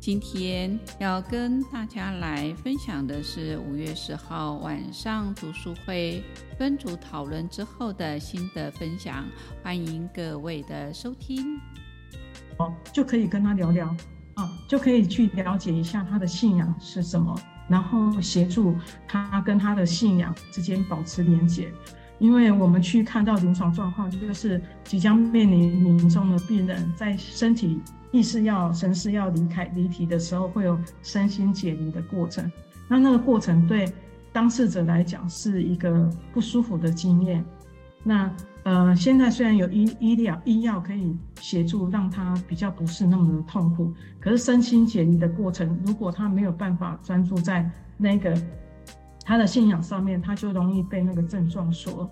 今天要跟大家来分享的是五月十号晚上读书会分组讨论之后的心得分享，欢迎各位的收听。哦，就可以跟他聊聊啊，就可以去了解一下他的信仰是什么，然后协助他跟他的信仰之间保持连结。因为我们去看到临床状况，就是即将面临临终的病人在身体。意识要神识要离开离体的时候，会有身心解离的过程。那那个过程对当事者来讲是一个不舒服的经验。那呃，现在虽然有医医疗医药可以协助，让他比较不是那么的痛苦，可是身心解离的过程，如果他没有办法专注在那个他的信仰上面，他就容易被那个症状所。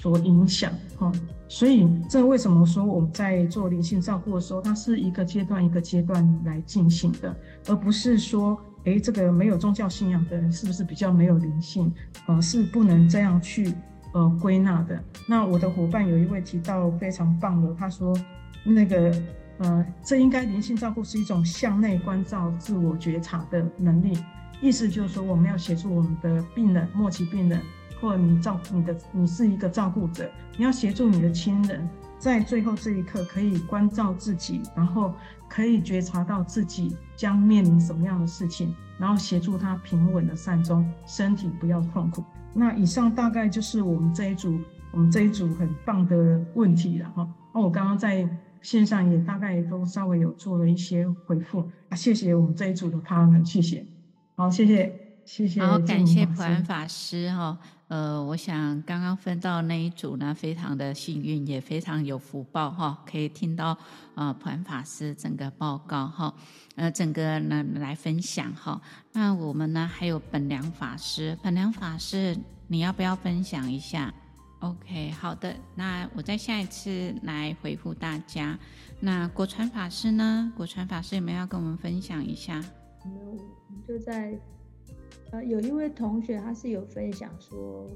所影响哈，所以这为什么说我们在做灵性照顾的时候，它是一个阶段一个阶段来进行的，而不是说，诶，这个没有宗教信仰的人是不是比较没有灵性？呃，是不能这样去呃归纳的。那我的伙伴有一位提到非常棒的，他说，那个呃，这应该灵性照顾是一种向内关照、自我觉察的能力，意思就是说，我们要协助我们的病人、末期病人。或者你照你的，你是一个照顾者，你要协助你的亲人，在最后这一刻可以关照自己，然后可以觉察到自己将面临什么样的事情，然后协助他平稳的善终，身体不要痛苦。那以上大概就是我们这一组，我们这一组很棒的问题了哈。那我刚刚在线上也大概也都稍微有做了一些回复啊，谢谢我们这一组的 partner，谢谢，好，谢谢，谢谢，好，感谢普安法师哈。呃，我想刚刚分到那一组呢，非常的幸运，也非常有福报哈，可以听到啊普安法师整个报告哈，呃，整个呢来分享哈。那我们呢还有本良法师，本良法师，你要不要分享一下？OK，好的，那我再下一次来回复大家。那果传法师呢？果传法师有没有要跟我们分享一下？没有，就在。呃，有一位同学，他是有分享说，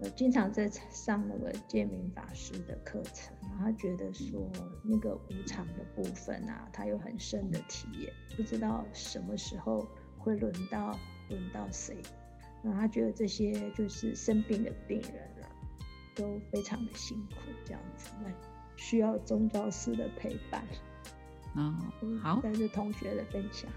呃，经常在上那个建明法师的课程，然后他觉得说那个无常的部分啊，他有很深的体验，不知道什么时候会轮到轮到谁，那他觉得这些就是生病的病人啊，都非常的辛苦，这样子，那需要宗教师的陪伴。哦，好，这是同学的分享。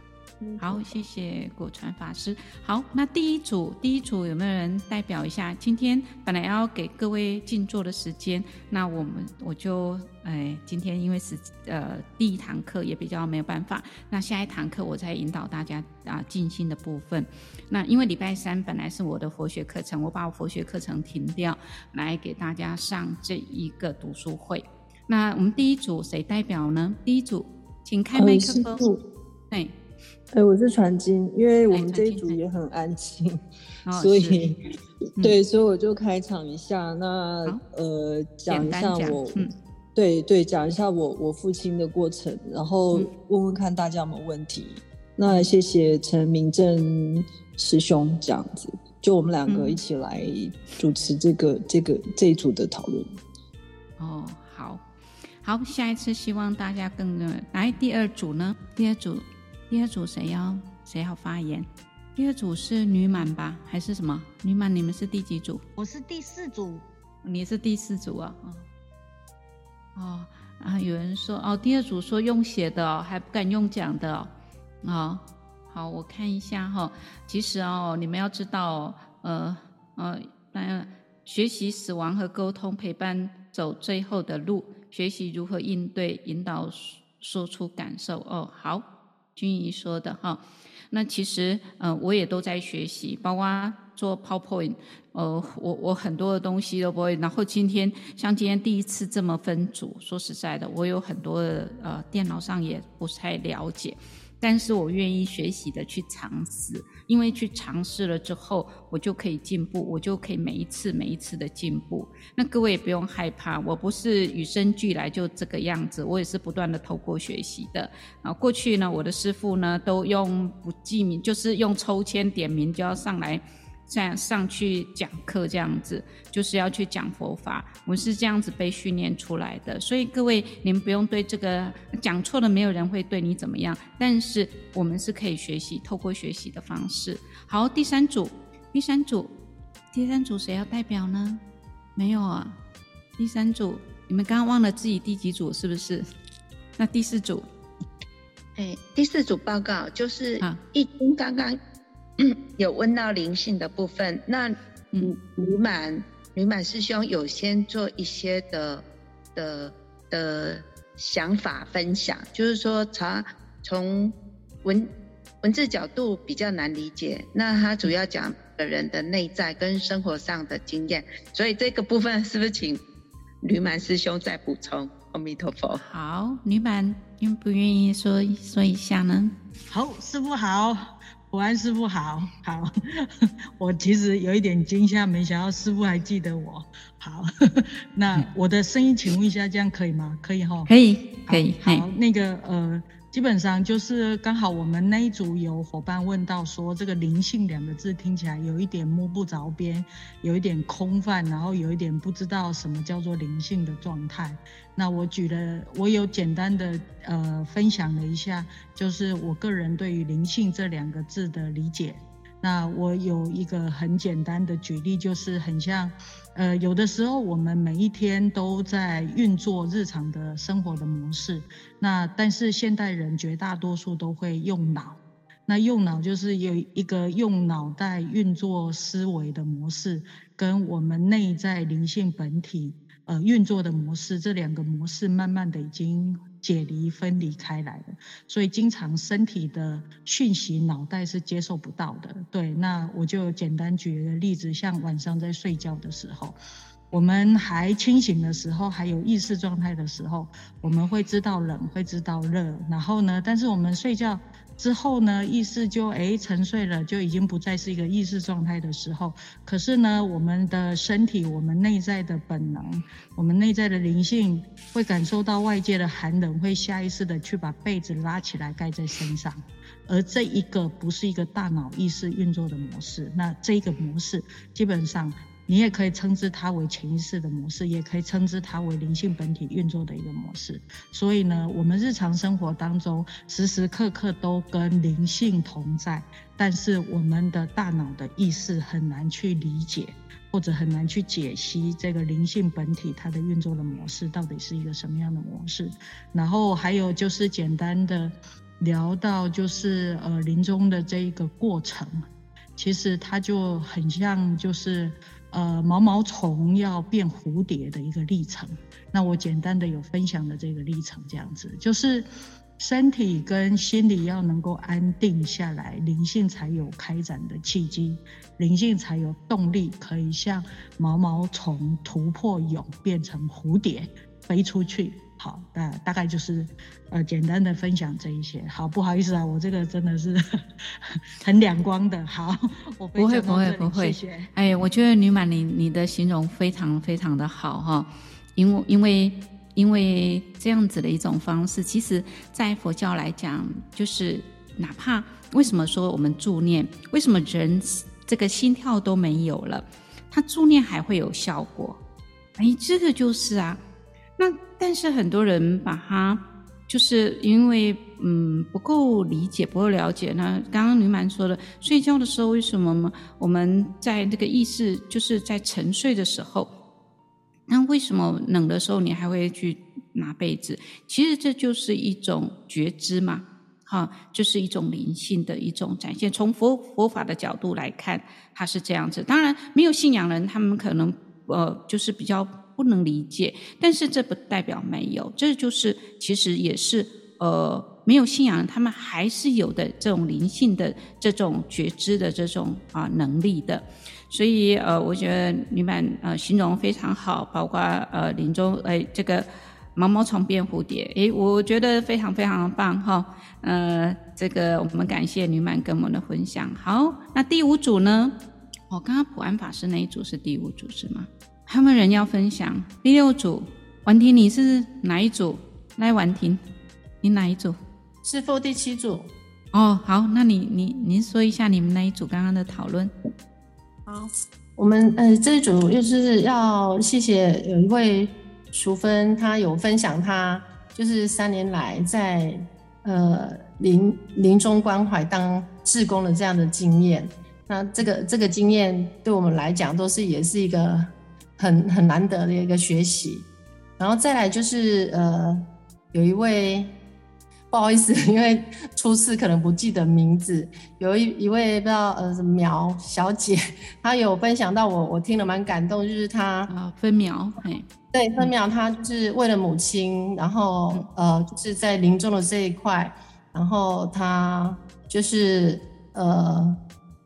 好，谢谢果传法师。好，那第一组，第一组有没有人代表一下？今天本来要给各位静坐的时间，那我们我就哎，今天因为是呃第一堂课也比较没有办法，那下一堂课我再引导大家啊静心的部分。那因为礼拜三本来是我的佛学课程，我把我佛学课程停掉，来给大家上这一个读书会。那我们第一组谁代表呢？第一组，请开麦克风。对。哎、欸，我是传金，因为我们这一组也很安静，所以、嗯、对，所以我就开场一下。那呃，讲一下我，嗯、对对，讲一下我我父亲的过程，然后问问看大家有没有问题。嗯、那谢谢陈明正师兄这样子，就我们两个一起来主持这个、嗯、这个这一组的讨论。哦，好，好，下一次希望大家更来第二组呢？第二组。第二组谁要谁要发言？第二组是女满吧，还是什么？女满，你们是第几组？我是第四组。你是第四组啊？哦，啊，有人说哦，第二组说用写的哦，还不敢用讲的哦。哦，好，我看一下哈、哦。其实哦，你们要知道、哦，呃呃，那学习死亡和沟通，陪伴走最后的路，学习如何应对，引导说出感受。哦，好。君怡说的哈，那其实嗯、我也都在学习，包括做 PowerPoint，呃，我我很多的东西都不会。然后今天像今天第一次这么分组，说实在的，我有很多的呃电脑上也不太了解，但是我愿意学习的去尝试，因为去尝试了之后，我就可以进步，我就可以每一次每一次的进步。那各位也不用害怕，我不是与生俱来就这个样子，我也是不断的透过学习的。啊，过去呢，我的师傅呢都用不记名，就是用抽签点名就要上来。这样上去讲课，这样子就是要去讲佛法。我是这样子被训练出来的，所以各位，你们不用对这个讲错了，没有人会对你怎么样。但是我们是可以学习，透过学习的方式。好，第三组，第三组，第三组谁要代表呢？没有啊，第三组，你们刚刚忘了自己第几组是不是？那第四组，哎，第四组报告就是一经刚刚。有问到灵性的部分，那嗯，吕满吕满师兄有先做一些的的的想法分享，就是说他从文文字角度比较难理解，那他主要讲的人的内在跟生活上的经验，所以这个部分是不是请吕满师兄再补充？阿弥陀佛。好，女满愿不愿意说说一下呢？好，师傅好。普安师傅好，好，我其实有一点惊吓，没想到师傅还记得我。好，那我的声音，请问一下，这样可以吗？可以哈？可以，可以。好那个呃。基本上就是刚好我们那一组有伙伴问到说，这个灵性两个字听起来有一点摸不着边，有一点空泛，然后有一点不知道什么叫做灵性的状态。那我举了，我有简单的呃分享了一下，就是我个人对于灵性这两个字的理解。那我有一个很简单的举例，就是很像，呃，有的时候我们每一天都在运作日常的生活的模式，那但是现代人绝大多数都会用脑，那用脑就是有一个用脑袋运作思维的模式，跟我们内在灵性本体呃运作的模式，这两个模式慢慢的已经。解离分离开来的，所以经常身体的讯息脑袋是接受不到的。对，那我就简单举一个例子，像晚上在睡觉的时候，我们还清醒的时候，还有意识状态的时候，我们会知道冷，会知道热，然后呢，但是我们睡觉。之后呢，意识就诶沉睡了，就已经不再是一个意识状态的时候。可是呢，我们的身体，我们内在的本能，我们内在的灵性，会感受到外界的寒冷，会下意识的去把被子拉起来盖在身上。而这一个不是一个大脑意识运作的模式，那这个模式基本上。你也可以称之它为潜意识的模式，也可以称之它为灵性本体运作的一个模式。所以呢，我们日常生活当中时时刻刻都跟灵性同在，但是我们的大脑的意识很难去理解，或者很难去解析这个灵性本体它的运作的模式到底是一个什么样的模式。然后还有就是简单的聊到就是呃临终的这一个过程，其实它就很像就是。呃，毛毛虫要变蝴蝶的一个历程，那我简单的有分享的这个历程，这样子就是身体跟心理要能够安定下来，灵性才有开展的契机，灵性才有动力可以像毛毛虫突破蛹变成蝴蝶飞出去。好，那大概就是，呃，简单的分享这一些。好，不好意思啊，我这个真的是 很两光的。好，我不会不会不会，谢谢。哎，我觉得女满，你你的形容非常非常的好哈，因为因为因为这样子的一种方式，其实在佛教来讲，就是哪怕为什么说我们助念，为什么人这个心跳都没有了，他助念还会有效果？哎，这个就是啊。那但是很多人把它，就是因为嗯不够理解，不够了解。那刚刚吕满说的，睡觉的时候为什么我们在那个意识就是在沉睡的时候，那为什么冷的时候你还会去拿被子？其实这就是一种觉知嘛，哈，就是一种灵性的一种展现。从佛佛法的角度来看，它是这样子。当然，没有信仰人，他们可能呃就是比较。不能理解，但是这不代表没有，这就是其实也是呃没有信仰，他们还是有的这种灵性的这种觉知的这种啊能力的，所以呃我觉得女满呃形容非常好，包括呃临终呃这个毛毛虫变蝴蝶，诶，我觉得非常非常的棒哈。呃，这个我们感谢女满跟我们的分享。好，那第五组呢？哦，刚刚普安法师那一组是第五组是吗？还有没有人要分享？第六组，婉婷你是哪一组？来，婉婷，你哪一组？师傅第七组。哦，好，那你你您说一下你们那一组刚刚的讨论。好，我们呃这一组又是要谢谢有一位。淑芬，她有分享，她就是三年来在呃临临终关怀当志工的这样的经验。那这个这个经验对我们来讲，都是也是一个很很难得的一个学习。然后再来就是呃，有一位不好意思，因为初次可能不记得名字，有一一位不知道呃什么苗小姐，她有分享到我，我听了蛮感动，就是她啊分苗嘿。对，分苗，她就是为了母亲，然后呃，就是在临终的这一块，然后她就是呃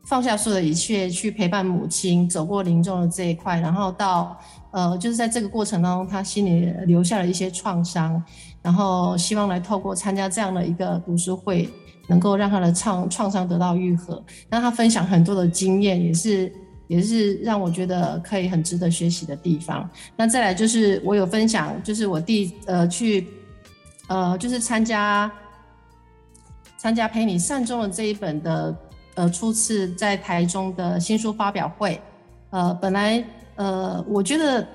放下所有的一切去陪伴母亲，走过临终的这一块，然后到呃，就是在这个过程当中，他心里留下了一些创伤，然后希望来透过参加这样的一个读书会，能够让他的创创伤得到愈合，让他分享很多的经验，也是。也是让我觉得可以很值得学习的地方。那再来就是我有分享，就是我弟呃去呃就是参加参加陪你善终的这一本的呃初次在台中的新书发表会。呃，本来呃我觉得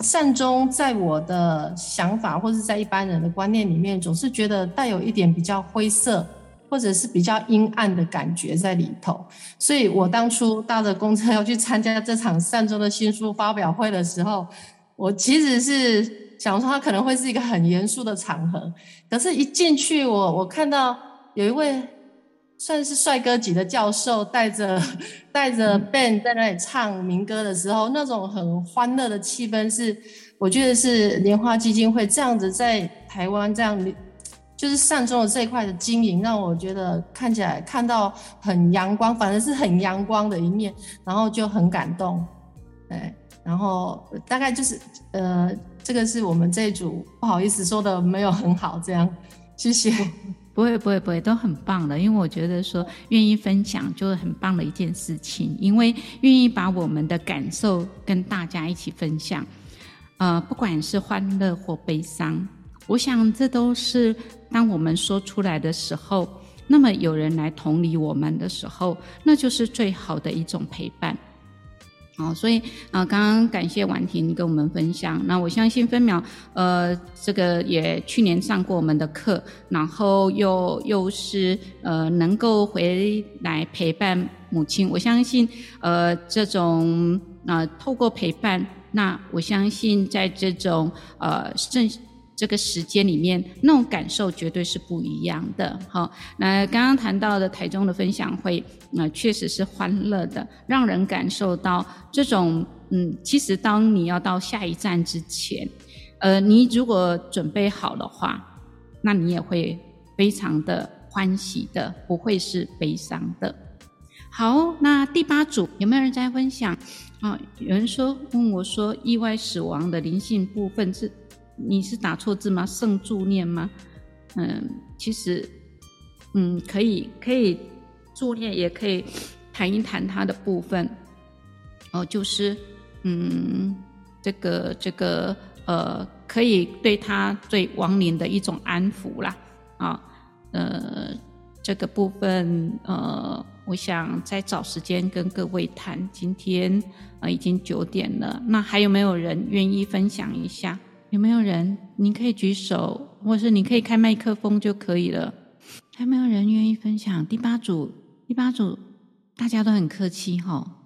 善终在我的想法或是在一般人的观念里面，总是觉得带有一点比较灰色。或者是比较阴暗的感觉在里头，所以我当初搭着公车要去参加这场善终的新书发表会的时候，我其实是想说它可能会是一个很严肃的场合，可是，一进去我我看到有一位算是帅哥级的教授带着 带着 band 在那里唱民歌的时候，那种很欢乐的气氛是，我觉得是莲花基金会这样子在台湾这样。就是善终的这一块的经营，让我觉得看起来看到很阳光，反正是很阳光的一面，然后就很感动，对，然后大概就是呃，这个是我们这一组不好意思说的没有很好，这样，谢谢。不会不会不会，都很棒的，因为我觉得说愿意分享就是很棒的一件事情，因为愿意把我们的感受跟大家一起分享，呃，不管是欢乐或悲伤。我想，这都是当我们说出来的时候，那么有人来同理我们的时候，那就是最好的一种陪伴。好，所以啊，刚刚感谢婉婷跟我们分享。那我相信分秒，呃，这个也去年上过我们的课，然后又又是呃能够回来陪伴母亲。我相信，呃，这种呃透过陪伴，那我相信在这种呃正。这个时间里面，那种感受绝对是不一样的。好，那刚刚谈到的台中的分享会，那、呃、确实是欢乐的，让人感受到这种，嗯，其实当你要到下一站之前，呃，你如果准备好的话，那你也会非常的欢喜的，不会是悲伤的。好，那第八组有没有人在分享？啊，有人说问我说，意外死亡的灵性部分是。你是打错字吗？圣助念吗？嗯，其实，嗯，可以可以助念，也可以谈一谈它的部分。哦，就是，嗯，这个这个呃，可以对他对亡灵的一种安抚啦。啊，呃，这个部分呃，我想再找时间跟各位谈。今天呃已经九点了，那还有没有人愿意分享一下？有没有人？你可以举手，或是你可以开麦克风就可以了。还没有人愿意分享？第八组，第八组，大家都很客气哈、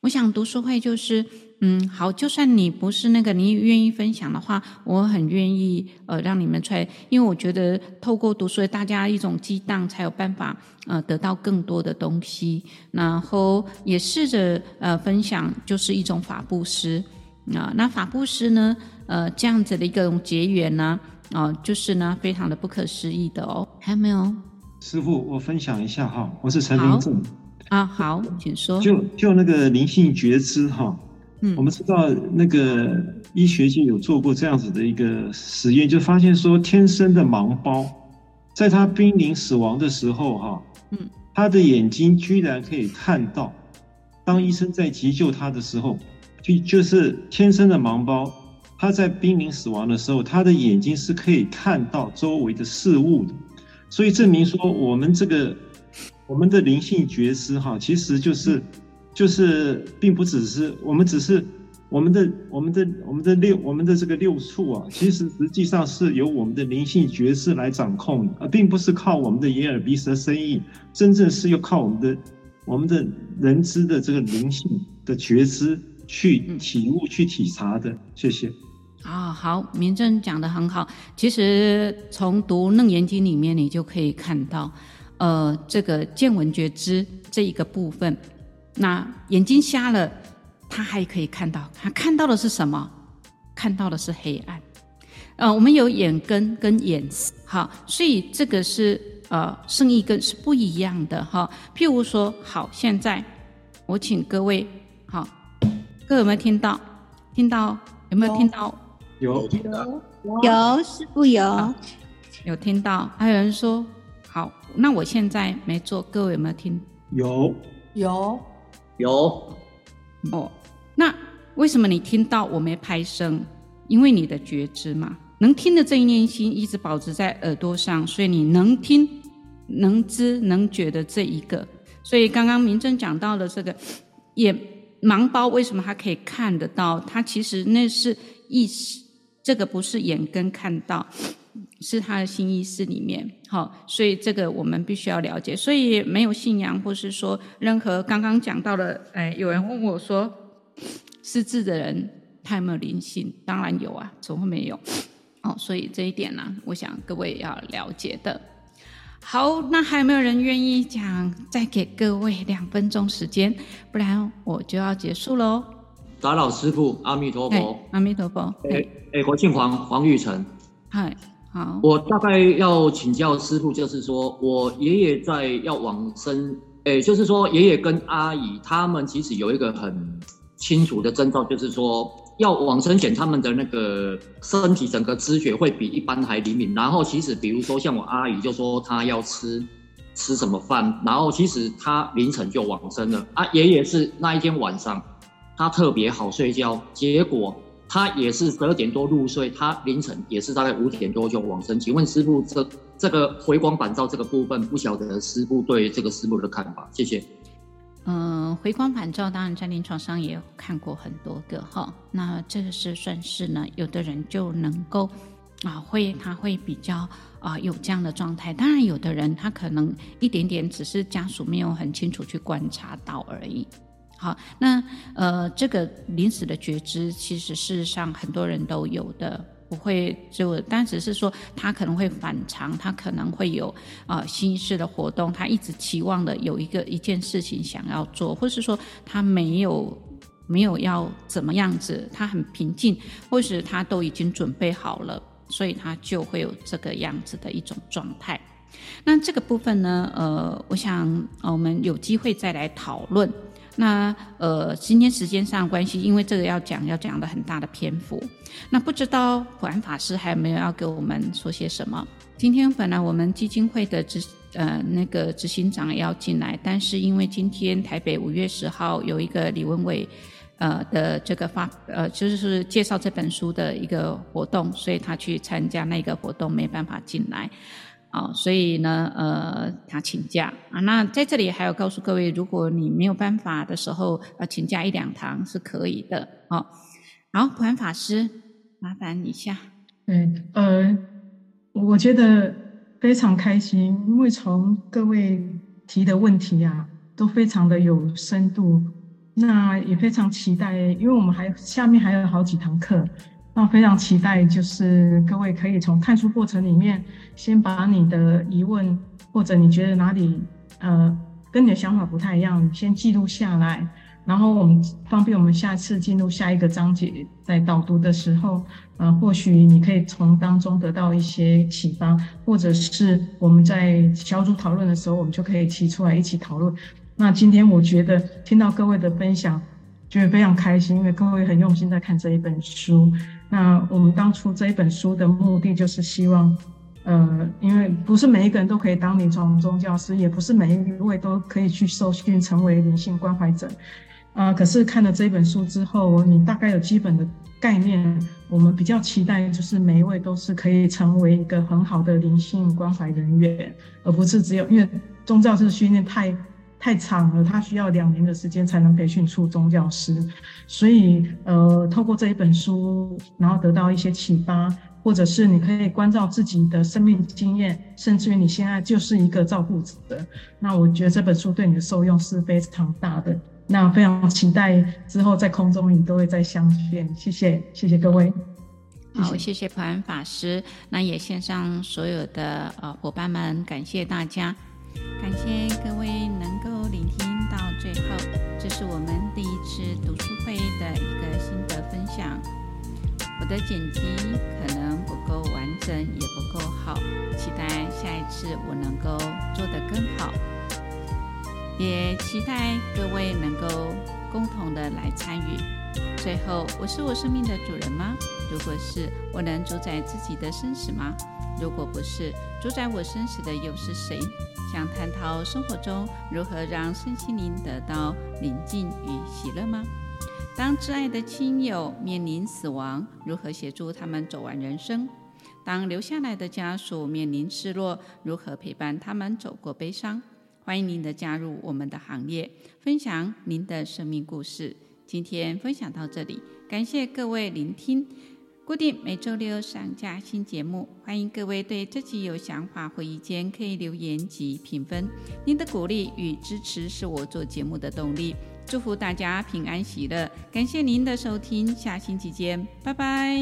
我想读书会就是，嗯，好，就算你不是那个，你愿意分享的话，我很愿意呃让你们出来，因为我觉得透过读书会，大家一种激荡，才有办法呃得到更多的东西。然后也试着呃分享，就是一种法布施啊、那法布施呢？呃，这样子的一个结缘呢，啊、呃，就是呢，非常的不可思议的哦。还有没有？师傅，我分享一下哈，我是陈明正。啊，好，请说。就就那个灵性觉知哈，嗯，我们知道那个医学界有做过这样子的一个实验，就发现说，天生的盲包，在他濒临死亡的时候，哈，嗯，他的眼睛居然可以看到，当医生在急救他的时候，就就是天生的盲胞，他在濒临死亡的时候，他的眼睛是可以看到周围的事物的，所以证明说，我们这个我们的灵性觉知，哈，其实就是。就是，并不只是我们，只是我们的、我们的、我们的六、我们的这个六处啊，其实实际上是由我们的灵性觉知来掌控的，而并不是靠我们的眼耳鼻舌身意，真正是要靠我们的、我们的人知的这个灵性的觉知去体悟、去体察的。谢谢。啊、哦，好，明正讲的很好。其实从读《楞严经》里面，你就可以看到，呃，这个见闻觉知这一个部分。那眼睛瞎了，他还可以看到，他看到的是什么？看到的是黑暗。呃，我们有眼根跟眼识，好，所以这个是呃圣意根是不一样的哈。譬如说，好，现在我请各位，好，各位有没有听到？听到有没有听到？有有有，有师父有，有听到。还有人说，好，那我现在没做，各位有没有听？有有。有，哦，那为什么你听到我没拍声？因为你的觉知嘛，能听的这一念心一直保持在耳朵上，所以你能听、能知、能觉的这一个。所以刚刚明真讲到了这个也盲包，为什么他可以看得到？他其实那是意识，这个不是眼根看到。是他的心意识里面，好，所以这个我们必须要了解。所以没有信仰，或是说任何刚刚讲到的，哎，有人问我说，失智的人他有没有灵性？当然有啊，怎么会没有？哦，所以这一点呢，我想各位要了解的。好，那还有没有人愿意讲？再给各位两分钟时间，不然我就要结束喽。打扰师傅，阿弥陀佛，阿弥陀佛。哎哎，我姓黄，黄玉成。嗨。好，我大概要请教师傅，就是说我爷爷在要往生，诶，就是说爷爷跟阿姨他们其实有一个很清楚的征兆，就是说要往生前他们的那个身体整个知觉会比一般还灵敏。然后其实比如说像我阿姨就说她要吃吃什么饭，然后其实她凌晨就往生了。啊，爷爷是那一天晚上他特别好睡觉，结果。他也是十二点多入睡，他凌晨也是大概五点多就往生。请问师傅，这这个回光返照这个部分，不晓得师傅对这个师傅的看法？谢谢。嗯、回光返照当然在临床上也有看过很多个哈。那这个是算是呢，有的人就能够啊，会他会比较啊有这样的状态。当然，有的人他可能一点点，只是家属没有很清楚去观察到而已。好，那呃，这个临死的觉知，其实事实上很多人都有的，不会就，但只是说他可能会反常，他可能会有啊、呃、心事的活动，他一直期望的有一个一件事情想要做，或是说他没有没有要怎么样子，他很平静，或是他都已经准备好了，所以他就会有这个样子的一种状态。那这个部分呢，呃，我想、我们有机会再来讨论。那呃，今天时间上关系，因为这个要讲要讲的很大的篇幅，那不知道普安法师还有没有要给我们说些什么？今天本来我们基金会的执呃那个执行长也要进来，但是因为今天台北五月十号有一个李文伟呃的这个发呃就是介绍这本书的一个活动，所以他去参加那个活动没办法进来。哦，所以呢，呃，他请假啊。那在这里还要告诉各位，如果你没有办法的时候，呃，请假一两堂是可以的。哦，好，普安法师，麻烦你一下。对，呃，我觉得非常开心，因为从各位提的问题啊，都非常的有深度。那也非常期待，因为我们还下面还有好几堂课。那非常期待，就是各位可以从看书过程里面，先把你的疑问或者你觉得哪里呃跟你的想法不太一样，先记录下来，然后我们方便我们下次进入下一个章节，在导读的时候，呃，或许你可以从当中得到一些启发，或者是我们在小组讨论的时候，我们就可以提出来一起讨论。那今天我觉得听到各位的分享。觉得非常开心，因为各位很用心在看这一本书。那我们当初这一本书的目的就是希望，呃，因为不是每一个人都可以当临床宗教师，也不是每一位都可以去受训成为灵性关怀者。啊、可是看了这本书之后，你大概有基本的概念。我们比较期待，就是每一位都是可以成为一个很好的灵性关怀人员，而不是只有因为宗教师训练太太长了，他需要两年的时间才能培训出宗教师。所以，呃，透过这一本书，然后得到一些启发，或者是你可以关照自己的生命经验，甚至于你现在就是一个照顾者。那我觉得这本书对你的受用是非常大的。那非常期待之后在空中你都会再相见，谢谢，谢谢各位。好，谢谢普安法师。那也献上所有的呃伙伴们，感谢大家，感谢各位能这是我们第一次读书会的一个心得分享。我的剪辑可能不够完整，也不够好，期待下一次我能够做得更好。也期待各位能够共同的来参与。最后，我是我生命的主人吗？如果是，我能主宰自己的生死吗？如果不是，主宰我生死的又是谁？想探讨生活中如何让身心灵得到宁静与喜乐吗？当挚爱的亲友面临死亡，如何协助他们走完人生？当留下来的家属面临失落，如何陪伴他们走过悲伤？欢迎您的加入我们的行列，分享您的生命故事。今天分享到这里，感谢各位聆听。固定每周六上架新节目，欢迎各位对这集有想法或意见可以留言及评分。您的鼓励与支持是我做节目的动力。祝福大家平安喜乐，感谢您的收听，下星期见，拜拜。